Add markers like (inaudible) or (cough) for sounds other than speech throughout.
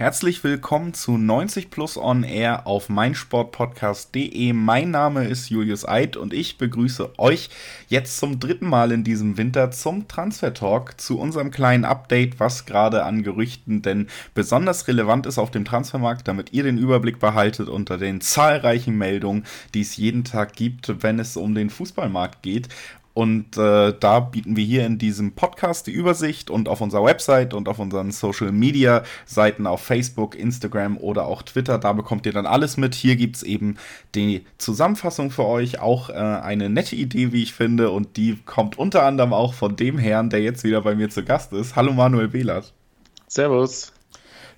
Herzlich willkommen zu 90 Plus On Air auf meinsportpodcast.de. Mein Name ist Julius Eid und ich begrüße euch jetzt zum dritten Mal in diesem Winter zum Transfer Talk zu unserem kleinen Update, was gerade an Gerüchten denn besonders relevant ist auf dem Transfermarkt, damit ihr den Überblick behaltet unter den zahlreichen Meldungen, die es jeden Tag gibt, wenn es um den Fußballmarkt geht. Und äh, da bieten wir hier in diesem Podcast die Übersicht und auf unserer Website und auf unseren Social Media Seiten auf Facebook, Instagram oder auch Twitter. Da bekommt ihr dann alles mit. Hier gibt es eben die Zusammenfassung für euch. Auch äh, eine nette Idee, wie ich finde. Und die kommt unter anderem auch von dem Herrn, der jetzt wieder bei mir zu Gast ist. Hallo Manuel Behlert. Servus.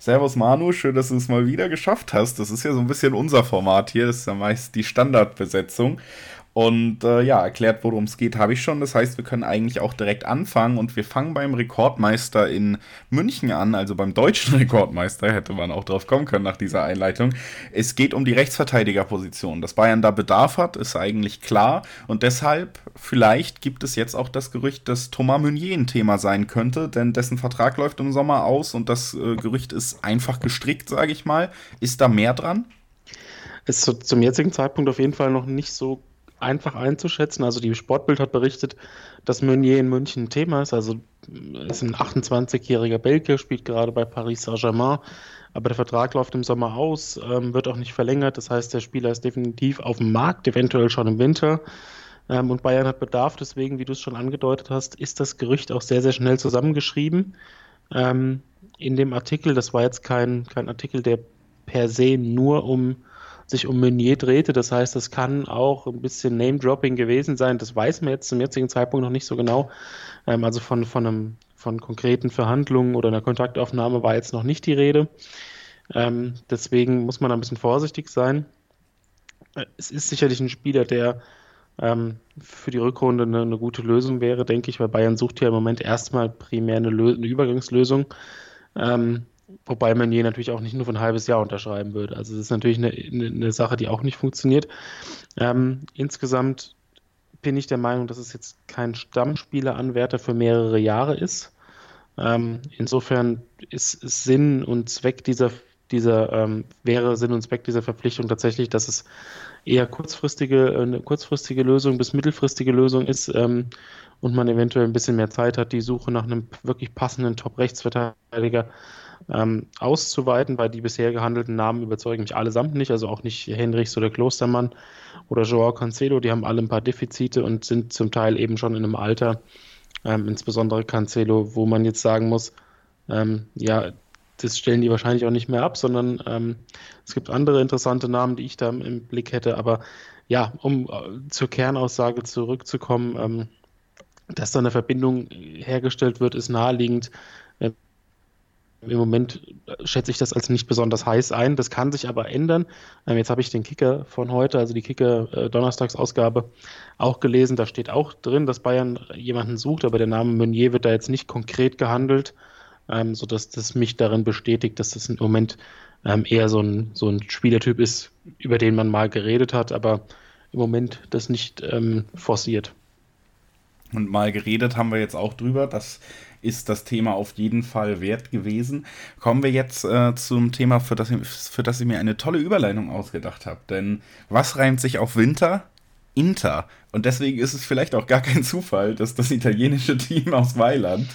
Servus Manu, schön, dass du es mal wieder geschafft hast. Das ist ja so ein bisschen unser Format hier. Das ist ja meist die Standardbesetzung. Und äh, ja, erklärt, worum es geht, habe ich schon. Das heißt, wir können eigentlich auch direkt anfangen und wir fangen beim Rekordmeister in München an, also beim deutschen (laughs) Rekordmeister, hätte man auch drauf kommen können nach dieser Einleitung. Es geht um die Rechtsverteidigerposition. Dass Bayern da Bedarf hat, ist eigentlich klar. Und deshalb, vielleicht gibt es jetzt auch das Gerücht, dass Thomas Meunier ein Thema sein könnte, denn dessen Vertrag läuft im Sommer aus und das äh, Gerücht ist einfach gestrickt, sage ich mal. Ist da mehr dran? Ist zum jetzigen Zeitpunkt auf jeden Fall noch nicht so einfach einzuschätzen. Also die Sportbild hat berichtet, dass Meunier in München ein Thema ist. Also ist ein 28-jähriger Belgier, spielt gerade bei Paris Saint-Germain, aber der Vertrag läuft im Sommer aus, ähm, wird auch nicht verlängert. Das heißt, der Spieler ist definitiv auf dem Markt, eventuell schon im Winter. Ähm, und Bayern hat Bedarf, deswegen, wie du es schon angedeutet hast, ist das Gerücht auch sehr, sehr schnell zusammengeschrieben. Ähm, in dem Artikel, das war jetzt kein, kein Artikel, der per se nur um sich um Meunier drehte. Das heißt, das kann auch ein bisschen Name-Dropping gewesen sein. Das weiß man jetzt zum jetzigen Zeitpunkt noch nicht so genau. Ähm, also von, von, einem, von konkreten Verhandlungen oder einer Kontaktaufnahme war jetzt noch nicht die Rede. Ähm, deswegen muss man ein bisschen vorsichtig sein. Äh, es ist sicherlich ein Spieler, der ähm, für die Rückrunde eine, eine, gute Lösung wäre, denke ich, weil Bayern sucht ja im Moment erstmal primär eine, eine Übergangslösung. Ähm, Wobei man je natürlich auch nicht nur für ein halbes Jahr unterschreiben würde. Also das ist natürlich eine, eine, Sache, die auch nicht funktioniert. Ähm, insgesamt bin ich der Meinung, dass es jetzt kein Stammspieleranwärter für mehrere Jahre ist. Ähm, insofern ist, Sinn und Zweck dieser, dieser ähm, wäre Sinn und Zweck dieser Verpflichtung tatsächlich, dass es eher kurzfristige, eine kurzfristige Lösung bis mittelfristige Lösung ist ähm, und man eventuell ein bisschen mehr Zeit hat, die Suche nach einem wirklich passenden Top-Rechtsverteidiger ähm, auszuweiten, weil die bisher gehandelten Namen überzeugen mich allesamt nicht, also auch nicht Henrichs oder Klostermann oder Joao Cancelo, die haben alle ein paar Defizite und sind zum Teil eben schon in einem Alter, ähm, insbesondere Cancelo, wo man jetzt sagen muss, ähm, ja, das stellen die wahrscheinlich auch nicht mehr ab, sondern ähm, es gibt andere interessante Namen, die ich da im Blick hätte, aber ja, um äh, zur Kernaussage zurückzukommen, ähm, dass da eine Verbindung hergestellt wird, ist naheliegend. Im Moment schätze ich das als nicht besonders heiß ein. Das kann sich aber ändern. Ähm, jetzt habe ich den Kicker von heute, also die Kicker äh, auch gelesen. Da steht auch drin, dass Bayern jemanden sucht, aber der Name Meunier wird da jetzt nicht konkret gehandelt, ähm, sodass das mich darin bestätigt, dass das im Moment ähm, eher so ein, so ein Spielertyp ist, über den man mal geredet hat, aber im Moment das nicht ähm, forciert. Und mal geredet haben wir jetzt auch drüber, dass ist das Thema auf jeden Fall wert gewesen. Kommen wir jetzt äh, zum Thema, für das, für das ich mir eine tolle Überleitung ausgedacht habe. Denn was reimt sich auf Winter? Inter. Und deswegen ist es vielleicht auch gar kein Zufall, dass das italienische Team aus Mailand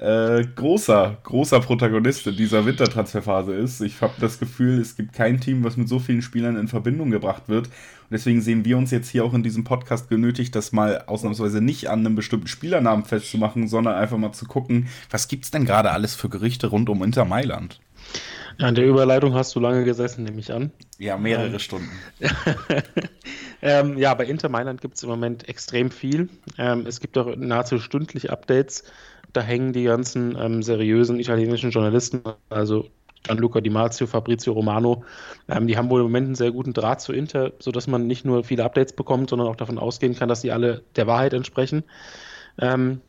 äh, großer, großer Protagonist in dieser Wintertransferphase ist. Ich habe das Gefühl, es gibt kein Team, was mit so vielen Spielern in Verbindung gebracht wird. Und deswegen sehen wir uns jetzt hier auch in diesem Podcast genötigt, das mal ausnahmsweise nicht an einem bestimmten Spielernamen festzumachen, sondern einfach mal zu gucken, was gibt es denn gerade alles für Gerichte rund um Inter Mailand? Ja, an der Überleitung hast du lange gesessen, nehme ich an. Ja, mehrere ähm. Stunden. (laughs) ähm, ja, bei Inter Mailand gibt es im Moment extrem viel. Ähm, es gibt auch nahezu stündlich Updates. Da hängen die ganzen ähm, seriösen italienischen Journalisten, also Gianluca Di Marzio, Fabrizio Romano, ähm, die haben wohl im Moment einen sehr guten Draht zu Inter, sodass man nicht nur viele Updates bekommt, sondern auch davon ausgehen kann, dass sie alle der Wahrheit entsprechen. Ähm,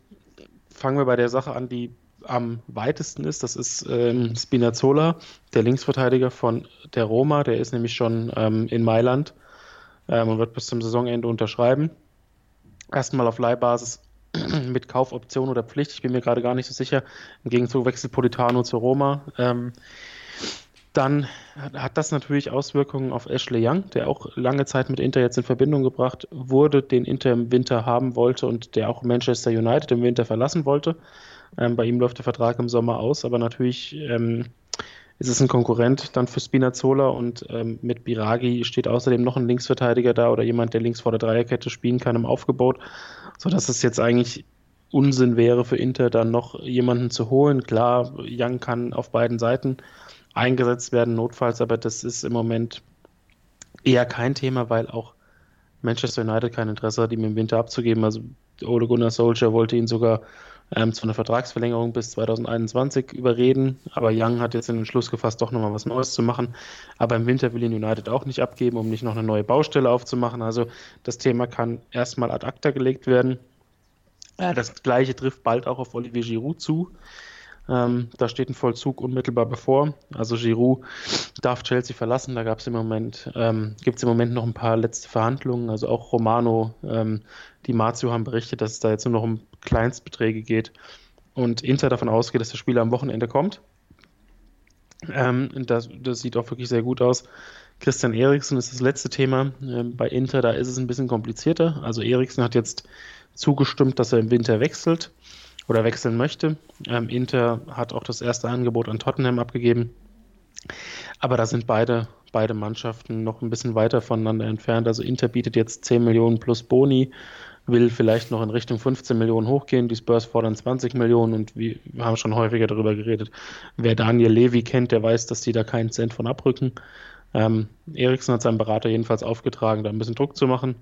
fangen wir bei der Sache an, die am weitesten ist, das ist ähm, Spinazzola, der Linksverteidiger von der Roma, der ist nämlich schon ähm, in Mailand. ähm, und wird bis zum Saisonende unterschreiben. Erstmal auf Leihbasis (clears throat) mit Kaufoption oder Pflicht, ich bin mir gerade gar nicht so sicher. Im Gegenzug wechselt Politano zu Roma. Ähm, dann hat das natürlich Auswirkungen auf Ashley Young, der auch lange Zeit mit Inter jetzt in Verbindung gebracht wurde, den Inter im Winter haben wollte und der auch Manchester United im Winter verlassen wollte. Ähm, bei ihm läuft der Vertrag im Sommer aus, aber natürlich ähm, ist es ein Konkurrent dann für Spinazzola und ähm, mit Biragi steht außerdem noch ein Linksverteidiger da oder jemand, der links vor der Dreierkette spielen kann im Aufgebot, sodass es jetzt eigentlich Unsinn wäre für Inter dann noch jemanden zu holen. Klar, Young kann auf beiden Seiten eingesetzt werden, notfalls, aber das ist im Moment eher kein Thema, weil auch Manchester United kein Interesse hat, ihm im Winter abzugeben. Also Ole Gunnar Solskjaer wollte ihn sogar ähm, zu einer Vertragsverlängerung bis 2021 überreden, aber Young hat jetzt den Entschluss gefasst, doch nochmal was Neues zu machen. Aber im Winter will ihn United auch nicht abgeben, um nicht noch eine neue Baustelle aufzumachen. Also das Thema kann erstmal ad acta gelegt werden. Das gleiche trifft bald auch auf Olivier Giroud zu. Ähm, da steht ein Vollzug unmittelbar bevor. Also Giroud darf Chelsea verlassen. Da gab es im Moment, ähm, gibt es im Moment noch ein paar letzte Verhandlungen. Also auch Romano, ähm, die Mazio haben berichtet, dass es da jetzt nur noch um Kleinstbeträge geht. Und Inter davon ausgeht, dass der Spieler am Wochenende kommt. Ähm, das, das, sieht auch wirklich sehr gut aus. Christian Eriksen ist das letzte Thema. Ähm, bei Inter, da ist es ein bisschen komplizierter. Also Eriksen hat jetzt zugestimmt, dass er im Winter wechselt oder wechseln möchte. Ähm, Inter hat auch das erste Angebot an Tottenham abgegeben. Aber da sind beide, beide Mannschaften noch ein bisschen weiter voneinander entfernt. Also Inter bietet jetzt 10 Millionen plus Boni, will vielleicht noch in Richtung 15 Millionen hochgehen. Die Spurs fordern 20 Millionen und wir haben schon häufiger darüber geredet. Wer Daniel Levy kennt, der weiß, dass die da keinen Cent von abrücken. Ähm, Eriksen hat seinem Berater jedenfalls aufgetragen, da ein bisschen Druck zu machen.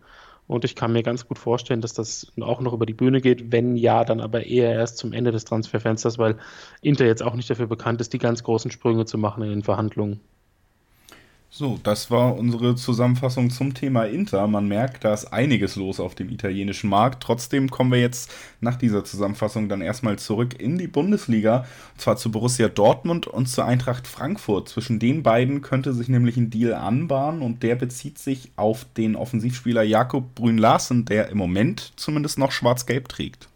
Und ich kann mir ganz gut vorstellen, dass das auch noch über die Bühne geht. Wenn ja, dann aber eher erst zum Ende des Transferfensters, weil Inter jetzt auch nicht dafür bekannt ist, die ganz großen Sprünge zu machen in den Verhandlungen. So, das war unsere Zusammenfassung zum Thema Inter. Man merkt, da ist einiges los auf dem italienischen Markt. Trotzdem kommen wir jetzt nach dieser Zusammenfassung dann erstmal zurück in die Bundesliga. Und zwar zu Borussia Dortmund und zur Eintracht Frankfurt. Zwischen den beiden könnte sich nämlich ein Deal anbahnen und der bezieht sich auf den Offensivspieler Jakob Brünn-Larsen, der im Moment zumindest noch schwarz-gelb trägt.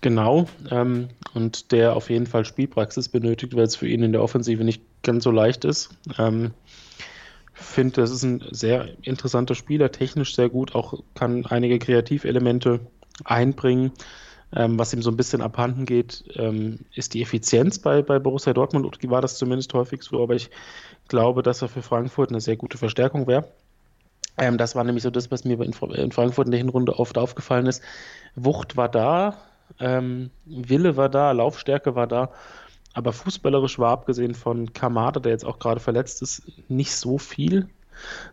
Genau, ähm, und der auf jeden Fall Spielpraxis benötigt, weil es für ihn in der Offensive nicht ganz so leicht ist. Ähm, finde, das ist ein sehr interessanter Spieler, technisch sehr gut, auch kann einige Kreativelemente einbringen. Ähm, was ihm so ein bisschen abhanden geht, ähm, ist die Effizienz bei, bei Borussia Dortmund. Und war das zumindest häufig so, aber ich glaube, dass er für Frankfurt eine sehr gute Verstärkung wäre. Ähm, das war nämlich so das, was mir in, in, Frankfurt in der Hinrunde oft aufgefallen ist. Wucht war da, ähm, Wille war da, Laufstärke war da aber fußballerisch war, abgesehen von Kamada, der jetzt auch gerade verletzt ist, nicht so viel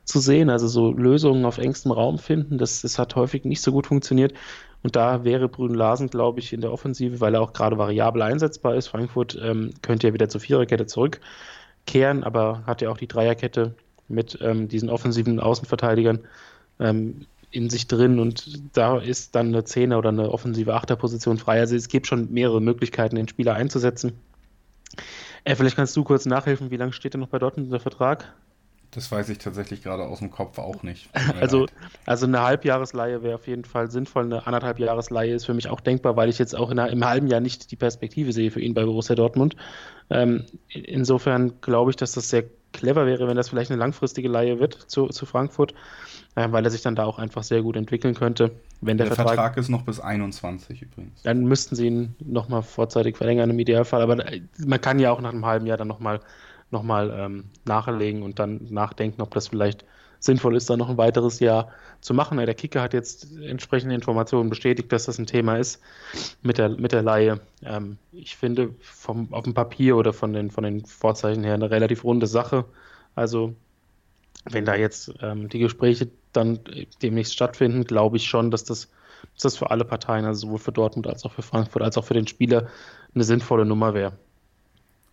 zu sehen. Also so Lösungen auf engstem Raum finden, das, das hat häufig nicht so gut funktioniert. Und da wäre Brün Larsen, glaube ich, in der Offensive, weil er auch gerade variabel einsetzbar ist. Frankfurt ähm, könnte ja wieder zur Viererkette zurückkehren, aber hat ja auch die Dreierkette mit ähm, diesen offensiven Außenverteidigern ähm, in sich drin und da ist dann eine Zehner oder eine offensive Achterposition frei. Also es gibt schon mehrere Möglichkeiten, den Spieler einzusetzen. Äh, vielleicht kannst du kurz nachhelfen, wie lange steht denn noch bei Dortmund der Vertrag? Das weiß ich tatsächlich gerade aus dem Kopf auch nicht. Also, also eine Halbjahresleihe wäre auf jeden Fall sinnvoll. Eine anderthalb Jahresleihe ist für mich auch denkbar, weil ich jetzt auch einer, im halben Jahr nicht die Perspektive sehe für ihn bei Borussia Dortmund. Ähm, insofern glaube ich, dass das sehr clever wäre, wenn das vielleicht eine langfristige Leihe wird zu, zu Frankfurt, äh, weil er sich dann da auch einfach sehr gut entwickeln könnte. Wenn der, der Vertrag, Vertrag, ist noch bis 21 übrigens. Dann müssten sie ihn nochmal vorzeitig verlängern im Idealfall, aber äh, man kann ja auch nach einem halben Jahr dann nochmal noch mal, ähm, nachlegen und dann nachdenken, ob das vielleicht sinnvoll ist, da noch ein weiteres Jahr zu machen. Der Kicker hat jetzt entsprechende Informationen bestätigt, dass das ein Thema ist mit der, mit der Laie. Ähm, ich finde vom, auf dem Papier oder von den, von den Vorzeichen her eine relativ runde Sache. Also wenn da jetzt ähm, die Gespräche dann demnächst stattfinden, glaube ich schon, dass das, dass das für alle Parteien, also sowohl für Dortmund als auch für Frankfurt, als auch für den Spieler, eine sinnvolle Nummer wäre.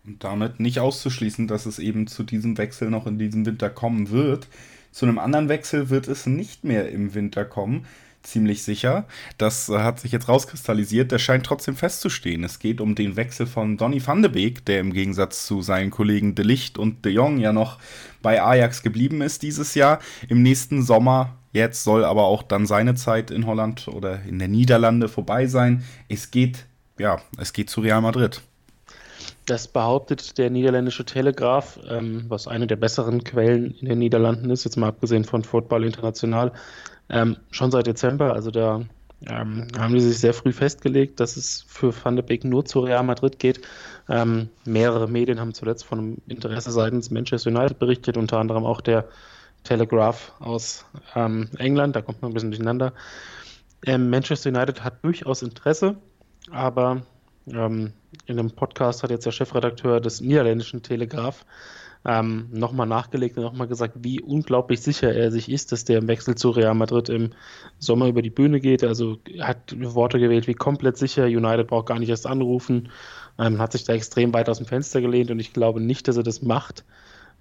Und damit nicht auszuschließen, dass es eben zu diesem Wechsel noch in diesem Winter kommen wird. Zu einem anderen Wechsel wird es nicht mehr im Winter kommen. ziemlich sicher. Das hat sich jetzt rauskristallisiert. Der scheint trotzdem festzustehen. Es geht um den Wechsel von Donny van de Beek, der im Gegensatz zu seinen Kollegen De Licht und De Jong ja noch bei Ajax geblieben ist dieses Jahr. Im nächsten Sommer Jetzt soll aber auch dann seine Zeit in Holland oder in der Niederlande vorbei sein. Es geht, ja, es geht zu Real Madrid. Das behauptet der niederländische Telegraph, ähm, was eine der besseren Quellen in den Niederlanden ist, jetzt mal abgesehen von Football International, ähm, schon seit Dezember. Also da ähm, haben die sich sehr früh festgelegt, dass es für Van de Beek nur zu Real Madrid geht. Ähm, mehrere Medien haben zuletzt von einem Interesse seitens Manchester United berichtet, unter anderem auch der Telegraph aus ähm, England, da kommt man ein bisschen durcheinander. Ähm, Manchester United hat durchaus Interesse, aber ähm, in einem Podcast hat jetzt der Chefredakteur des niederländischen Telegraph ähm, nochmal nachgelegt und nochmal gesagt, wie unglaublich sicher er sich ist, dass der im Wechsel zu Real Madrid im Sommer über die Bühne geht. Also hat Worte gewählt wie komplett sicher, United braucht gar nicht erst anrufen, ähm, hat sich da extrem weit aus dem Fenster gelehnt und ich glaube nicht, dass er das macht,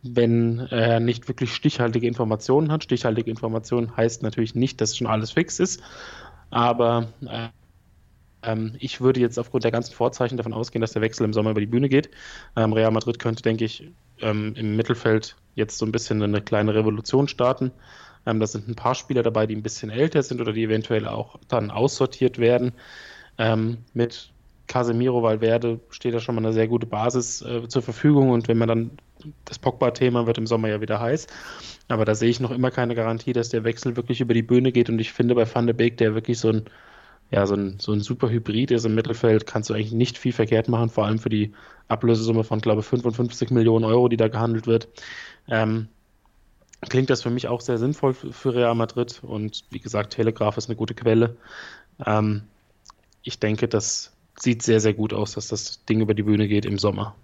wenn er nicht wirklich stichhaltige Informationen hat. Stichhaltige Informationen heißt natürlich nicht, dass schon alles fix ist, aber äh, ähm, ich würde jetzt aufgrund der ganzen Vorzeichen davon ausgehen, dass der Wechsel im Sommer über die Bühne geht. Ähm, Real Madrid könnte, denke ich, ähm, im Mittelfeld jetzt so ein bisschen eine kleine Revolution starten. Ähm, da sind ein paar Spieler dabei, die ein bisschen älter sind oder die eventuell auch dann aussortiert werden. Ähm, mit Casemiro Valverde steht da schon mal eine sehr gute Basis äh, zur Verfügung und wenn man dann das Pogba-Thema wird im Sommer ja wieder heiß, aber da sehe ich noch immer keine Garantie, dass der Wechsel wirklich über die Bühne geht und ich finde bei Van de Beek, der wirklich so ein ja, so ein, so ein super Hybrid ist im Mittelfeld, kannst du eigentlich nicht viel verkehrt machen, vor allem für die Ablösesumme von, glaube ich, 55 Millionen Euro, die da gehandelt wird. Ähm, klingt das für mich auch sehr sinnvoll für Real Madrid und wie gesagt, Telegraph ist eine gute Quelle. Ähm, ich denke, das sieht sehr, sehr gut aus, dass das Ding über die Bühne geht im Sommer.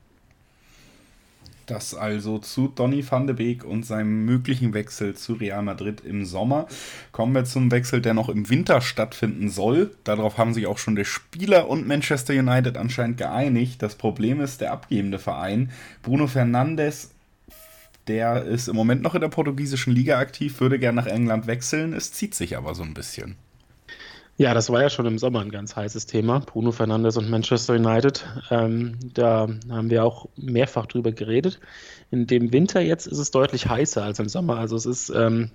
Das also zu Donny van de Beek und seinem möglichen Wechsel zu Real Madrid im Sommer. Kommen wir zum Wechsel, der noch im Winter stattfinden soll. Darauf haben sich auch schon der Spieler und Manchester United anscheinend geeinigt. Das Problem ist der abgebende Verein. Bruno Fernandes, der ist im Moment noch in der portugiesischen Liga aktiv, würde gerne nach England wechseln. Es zieht sich aber so ein bisschen. Ja, das war ja schon im Sommer ein ganz heißes Thema. Bruno Fernandes und Manchester United. Ähm, da haben wir auch mehrfach drüber geredet. In dem Winter jetzt ist es deutlich heißer als im Sommer. Also es ist ähm,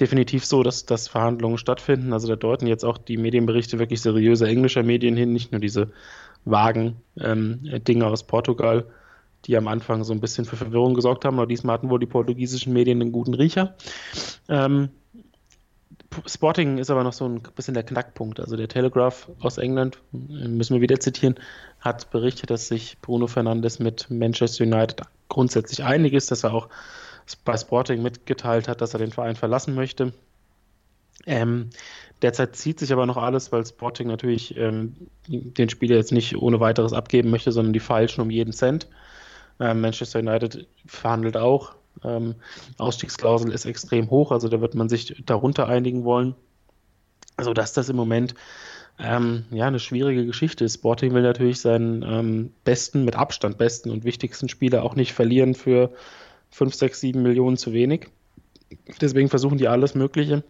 definitiv so, dass, dass Verhandlungen stattfinden. Also da deuten jetzt auch die Medienberichte wirklich seriöser englischer Medien hin, nicht nur diese vagen ähm, Dinge aus Portugal, die am Anfang so ein bisschen für Verwirrung gesorgt haben. Aber diesmal hatten wohl die portugiesischen Medien einen guten Riecher. Ähm, Sporting ist aber noch so ein bisschen der Knackpunkt. Also der Telegraph aus England, müssen wir wieder zitieren, hat berichtet, dass sich Bruno Fernandes mit Manchester United grundsätzlich einig ist, dass er auch bei Sporting mitgeteilt hat, dass er den Verein verlassen möchte. Ähm, derzeit zieht sich aber noch alles, weil Sporting natürlich ähm, den Spieler jetzt nicht ohne weiteres abgeben möchte, sondern die feilschen um jeden Cent. Ähm, Manchester United verhandelt auch. Ähm, Ausstiegsklausel ist extrem hoch, also da wird man sich darunter einigen wollen, sodass das im Moment ähm, ja eine schwierige Geschichte ist. Sporting will natürlich seinen ähm, besten, mit Abstand besten und wichtigsten Spieler auch nicht verlieren für 5, 6, 7 Millionen zu wenig. Deswegen versuchen die alles Mögliche,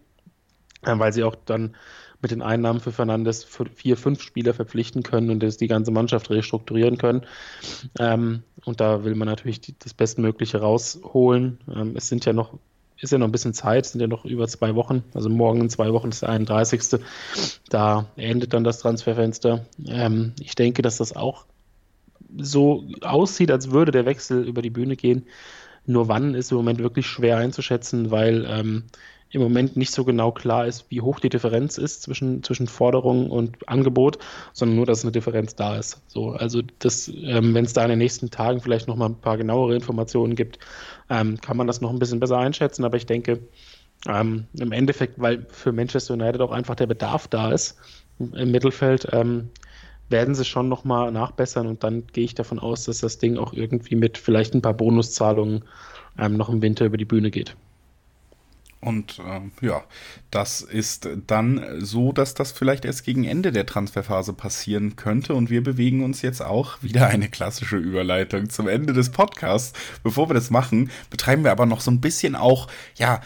äh, weil sie auch dann mit den Einnahmen für Fernandes vier, fünf Spieler verpflichten können und das die ganze Mannschaft restrukturieren können. Ähm, und da will man natürlich die, das Bestmögliche rausholen. Ähm, es sind ja noch, ist ja noch ein bisschen Zeit, sind ja noch über zwei Wochen. Also morgen in zwei Wochen ist der 31. Da endet dann das Transferfenster. Ähm, ich denke, dass das auch so aussieht, als würde der Wechsel über die Bühne gehen. Nur wann ist im Moment wirklich schwer einzuschätzen, weil ähm, im Moment nicht so genau klar ist, wie hoch die Differenz ist zwischen, zwischen Forderung und Angebot, sondern nur, dass eine Differenz da ist. So, also ähm, wenn es da in den nächsten Tagen vielleicht noch mal ein paar genauere Informationen gibt, ähm, kann man das noch ein bisschen besser einschätzen. Aber ich denke, ähm, im Endeffekt, weil für Manchester United auch einfach der Bedarf da ist im Mittelfeld, ähm, werden sie schon noch mal nachbessern und dann gehe ich davon aus, dass das Ding auch irgendwie mit vielleicht ein paar Bonuszahlungen ähm, noch im Winter über die Bühne geht. Und äh, ja, das ist dann so, dass das vielleicht erst gegen Ende der Transferphase passieren könnte. Und wir bewegen uns jetzt auch wieder eine klassische Überleitung zum Ende des Podcasts. Bevor wir das machen, betreiben wir aber noch so ein bisschen auch, ja,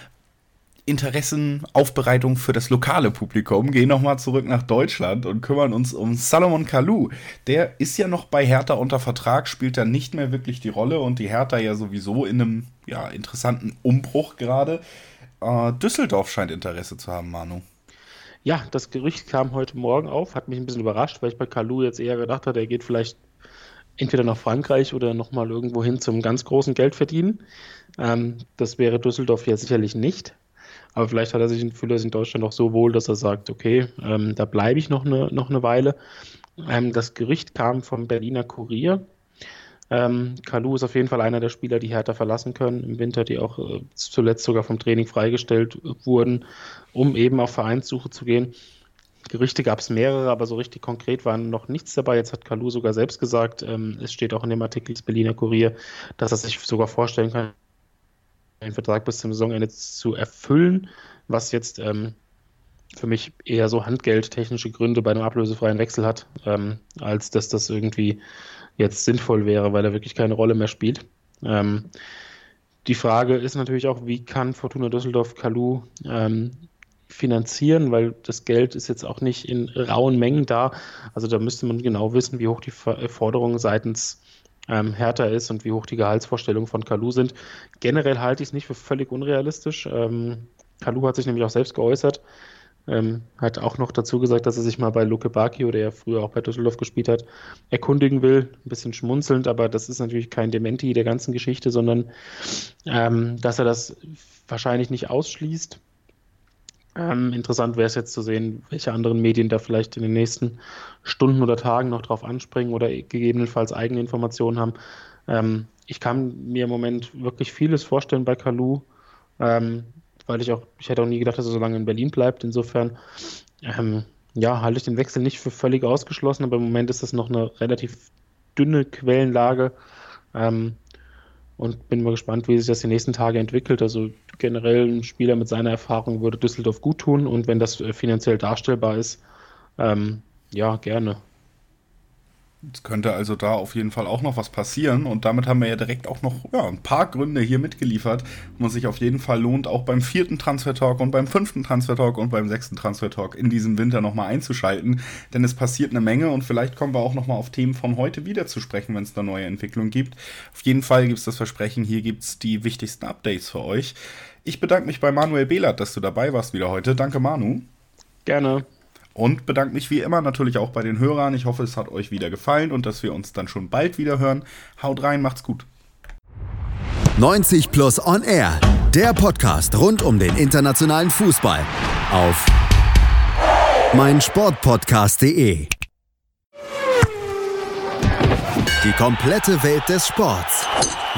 Interessenaufbereitung für das lokale Publikum, gehen nochmal zurück nach Deutschland und kümmern uns um Salomon Kalou. Der ist ja noch bei Hertha unter Vertrag, spielt da nicht mehr wirklich die Rolle und die Hertha ja sowieso in einem ja, interessanten Umbruch gerade. Äh, Düsseldorf scheint Interesse zu haben, Manu. Ja, das Gerücht kam heute Morgen auf, hat mich ein bisschen überrascht, weil ich bei Kalou jetzt eher gedacht hatte, er geht vielleicht entweder nach Frankreich oder nochmal irgendwo hin zum ganz großen Geld verdienen. Ähm, das wäre Düsseldorf ja sicherlich nicht. Aber vielleicht hat er sich fühlt er sich in Deutschland auch so wohl, dass er sagt, okay, ähm, da bleibe ich noch eine, noch eine Weile. Ähm, das Gerücht kam vom Berliner Kurier. Ähm, Kalu ist auf jeden Fall einer der Spieler, die Hertha verlassen können im Winter, die auch äh, zuletzt sogar vom Training freigestellt wurden, um eben auf Vereinssuche zu gehen. Gerüchte gab es mehrere, aber so richtig konkret war noch nichts dabei. Jetzt hat Kalu sogar selbst gesagt, ähm, es steht auch in dem Artikel des Berliner Kurier, dass er sich sogar vorstellen kann, einen Vertrag bis zum Saisonende zu erfüllen, was jetzt ähm, für mich eher so handgeldtechnische Gründe bei einem ablösefreien Wechsel hat, ähm, als dass das irgendwie jetzt sinnvoll wäre, weil er wirklich keine Rolle mehr spielt. Ähm, die Frage ist natürlich auch, wie kann Fortuna Düsseldorf Kalu ähm, finanzieren, weil das Geld ist jetzt auch nicht in rauen Mengen da. Also da müsste man genau wissen, wie hoch die Forderungen seitens ähm, härter ist und wie hoch die Gehaltsvorstellungen von Kalu sind. Generell halte ich es nicht für völlig unrealistisch. Ähm, Kalu hat sich nämlich auch selbst geäußert, ähm, hat auch noch dazu gesagt, dass er sich mal bei Luke Baki, oder er früher auch bei Düsseldorf gespielt hat, erkundigen will. Ein bisschen schmunzelnd, aber das ist natürlich kein Dementi der ganzen Geschichte, sondern ähm, dass er das wahrscheinlich nicht ausschließt. Ähm, interessant wäre es jetzt zu sehen, welche anderen Medien da vielleicht in den nächsten Stunden oder Tagen noch drauf anspringen oder gegebenenfalls eigene Informationen haben. Ähm, ich kann mir im Moment wirklich vieles vorstellen bei Kalu, ähm, weil ich auch, ich hätte auch nie gedacht, dass er so lange in Berlin bleibt. Insofern, ähm, ja, halte ich den Wechsel nicht für völlig ausgeschlossen, aber im Moment ist das noch eine relativ dünne Quellenlage. Ähm, und bin mal gespannt, wie sich das die nächsten Tage entwickelt. Also generell ein Spieler mit seiner Erfahrung würde Düsseldorf gut tun und wenn das äh, finanziell darstellbar ist, ähm, ja, gerne. Es könnte also da auf jeden Fall auch noch was passieren und damit haben wir ja direkt auch noch ja, ein paar Gründe hier mitgeliefert, wo es sich auf jeden Fall lohnt, auch beim vierten Transfer Talk und beim fünften Transfer Talk und beim sechsten Transfer Talk in diesem Winter nochmal einzuschalten, denn es passiert eine Menge und vielleicht kommen wir auch nochmal auf Themen von heute wieder zu sprechen, wenn es da neue Entwicklungen gibt. Auf jeden Fall gibt es das Versprechen, hier gibt es die wichtigsten Updates für euch. Ich bedanke mich bei Manuel Behlert, dass du dabei warst wieder heute. Danke, Manu. Gerne. Und bedanke mich wie immer natürlich auch bei den Hörern. Ich hoffe, es hat euch wieder gefallen und dass wir uns dann schon bald wieder hören. Haut rein, macht's gut. 90 Plus On Air, der Podcast rund um den internationalen Fußball auf meinsportpodcast.de. Die komplette Welt des Sports.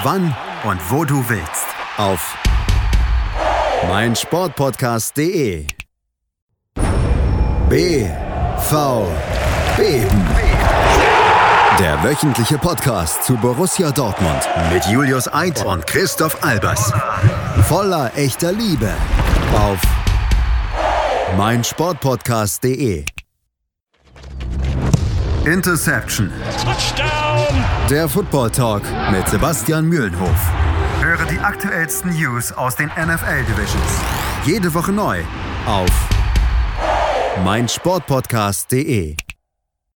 Wann und wo du willst. Auf meinsportpodcast.de. BV Beben. Der wöchentliche Podcast zu Borussia Dortmund mit Julius Eid und Christoph Albers. Voller echter Liebe auf meinsportpodcast.de. Interception. Touchdown. Der Football Talk mit Sebastian Mühlenhof. Höre die aktuellsten News aus den NFL Divisions. Jede Woche neu auf meinsportpodcast.de